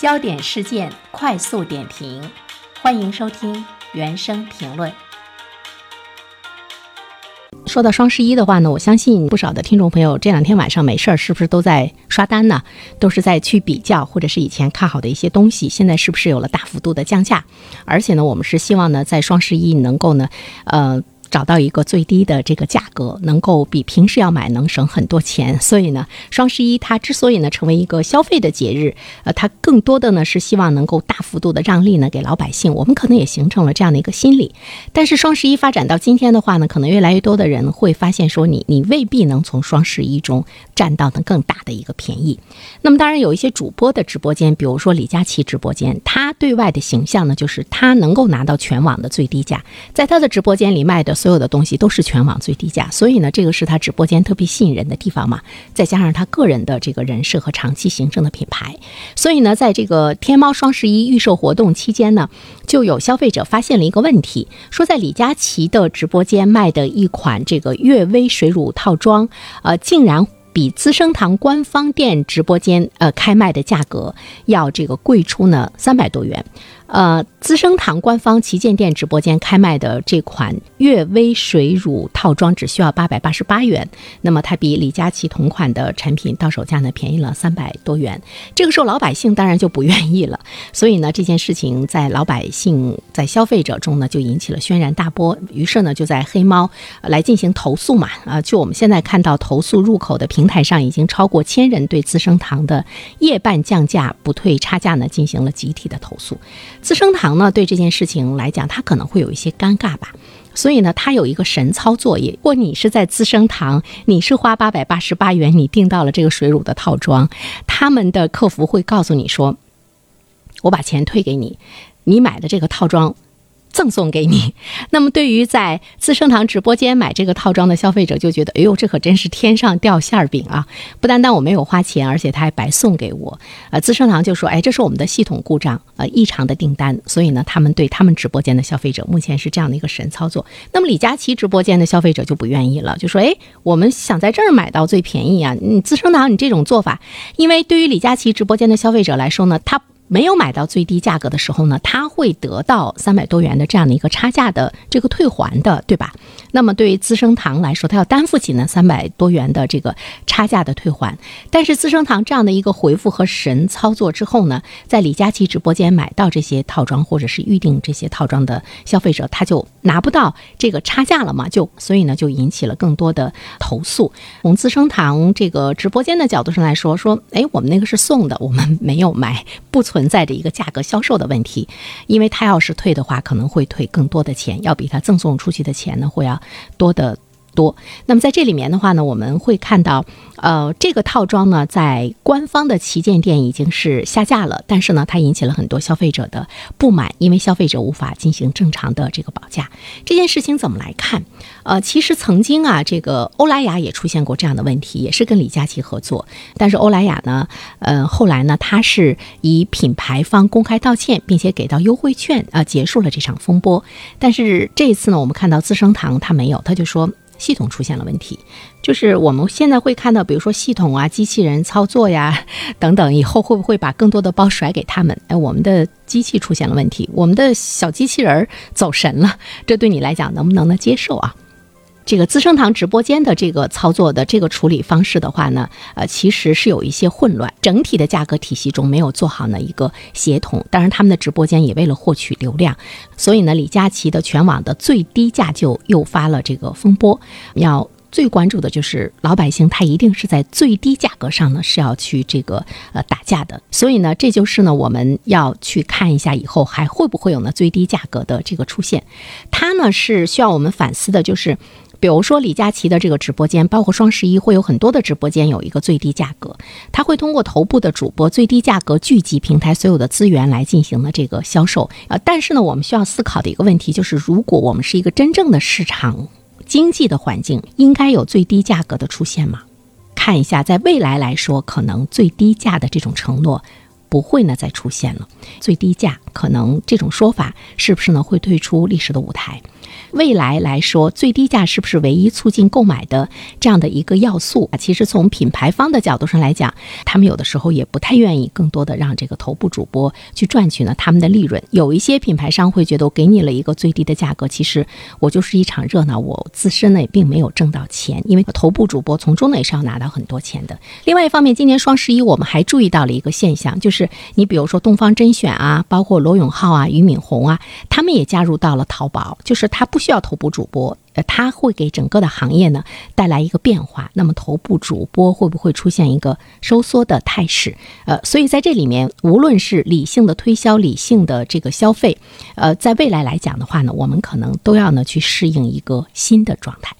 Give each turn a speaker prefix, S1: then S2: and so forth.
S1: 焦点事件快速点评，欢迎收听原声评论。说到双十一的话呢，我相信不少的听众朋友这两天晚上没事儿，是不是都在刷单呢？都是在去比较，或者是以前看好的一些东西，现在是不是有了大幅度的降价？而且呢，我们是希望呢，在双十一能够呢，呃。找到一个最低的这个价格，能够比平时要买能省很多钱。所以呢，双十一它之所以呢成为一个消费的节日，呃，它更多的呢是希望能够大幅度的让利呢给老百姓。我们可能也形成了这样的一个心理。但是双十一发展到今天的话呢，可能越来越多的人会发现说，你你未必能从双十一中占到呢更大的一个便宜。那么当然有一些主播的直播间，比如说李佳琦直播间，他对外的形象呢就是他能够拿到全网的最低价，在他的直播间里卖的。所有的东西都是全网最低价，所以呢，这个是他直播间特别吸引人的地方嘛。再加上他个人的这个人设和长期形成的品牌，所以呢，在这个天猫双十一预售活动期间呢，就有消费者发现了一个问题，说在李佳琦的直播间卖的一款这个悦薇水乳套装，呃，竟然比资生堂官方店直播间呃开卖的价格要这个贵出呢三百多元。呃，资生堂官方旗舰店直播间开卖的这款悦薇水乳套装只需要八百八十八元，那么它比李佳琦同款的产品到手价呢便宜了三百多元。这个时候老百姓当然就不愿意了，所以呢这件事情在老百姓在消费者中呢就引起了轩然大波，于是呢就在黑猫来进行投诉嘛。啊，就我们现在看到投诉入口的平台上已经超过千人对资生堂的夜半降价不退差价呢进行了集体的投诉。资生堂呢，对这件事情来讲，它可能会有一些尴尬吧，所以呢，它有一个神操作业。如果你是在资生堂，你是花八百八十八元，你订到了这个水乳的套装，他们的客服会告诉你说：“我把钱退给你，你买的这个套装。”赠送给你。那么，对于在资生堂直播间买这个套装的消费者，就觉得，哎呦，这可真是天上掉馅儿饼啊！不单单我没有花钱，而且他还白送给我。呃，资生堂就说，哎，这是我们的系统故障，呃，异常的订单。所以呢，他们对他们直播间的消费者，目前是这样的一个神操作。那么，李佳琦直播间的消费者就不愿意了，就说，哎，我们想在这儿买到最便宜啊！你资生堂，你这种做法，因为对于李佳琦直播间的消费者来说呢，他。没有买到最低价格的时候呢，他会得到三百多元的这样的一个差价的这个退还的，对吧？那么对于资生堂来说，他要担负起呢三百多元的这个差价的退还。但是资生堂这样的一个回复和神操作之后呢，在李佳琦直播间买到这些套装或者是预定这些套装的消费者，他就拿不到这个差价了嘛？就所以呢，就引起了更多的投诉。从资生堂这个直播间的角度上来说，说哎，我们那个是送的，我们没有买，不存。在着一个价格销售的问题，因为他要是退的话，可能会退更多的钱，要比他赠送出去的钱呢会要多的。多，那么在这里面的话呢，我们会看到，呃，这个套装呢，在官方的旗舰店已经是下架了，但是呢，它引起了很多消费者的不满，因为消费者无法进行正常的这个保价。这件事情怎么来看？呃，其实曾经啊，这个欧莱雅也出现过这样的问题，也是跟李佳琦合作，但是欧莱雅呢，呃，后来呢，它是以品牌方公开道歉，并且给到优惠券，啊，结束了这场风波。但是这一次呢，我们看到资生堂它没有，他就说。系统出现了问题，就是我们现在会看到，比如说系统啊、机器人操作呀等等，以后会不会把更多的包甩给他们？哎，我们的机器出现了问题，我们的小机器人走神了，这对你来讲能不能能接受啊？这个资生堂直播间的这个操作的这个处理方式的话呢，呃，其实是有一些混乱，整体的价格体系中没有做好呢一个协同。当然，他们的直播间也为了获取流量，所以呢，李佳琦的全网的最低价就诱发了这个风波。要最关注的就是老百姓，他一定是在最低价格上呢是要去这个呃打架的。所以呢，这就是呢我们要去看一下以后还会不会有呢最低价格的这个出现。它呢是需要我们反思的，就是。比如说李佳琦的这个直播间，包括双十一会有很多的直播间有一个最低价格，他会通过头部的主播最低价格聚集平台所有的资源来进行的这个销售。呃，但是呢，我们需要思考的一个问题就是，如果我们是一个真正的市场经济的环境，应该有最低价格的出现吗？看一下，在未来来说，可能最低价的这种承诺不会呢再出现了，最低价可能这种说法是不是呢会退出历史的舞台？未来来说，最低价是不是唯一促进购买的这样的一个要素啊？其实从品牌方的角度上来讲，他们有的时候也不太愿意更多的让这个头部主播去赚取呢他们的利润。有一些品牌商会觉得，我给你了一个最低的价格，其实我就是一场热闹，我自身呢也并没有挣到钱，因为头部主播从中呢也是要拿到很多钱的。另外一方面，今年双十一我们还注意到了一个现象，就是你比如说东方甄选啊，包括罗永浩啊、俞敏洪啊，他们也加入到了淘宝，就是他不需要头部主播，呃，他会给整个的行业呢带来一个变化。那么头部主播会不会出现一个收缩的态势？呃，所以在这里面，无论是理性的推销、理性的这个消费，呃，在未来来讲的话呢，我们可能都要呢去适应一个新的状态。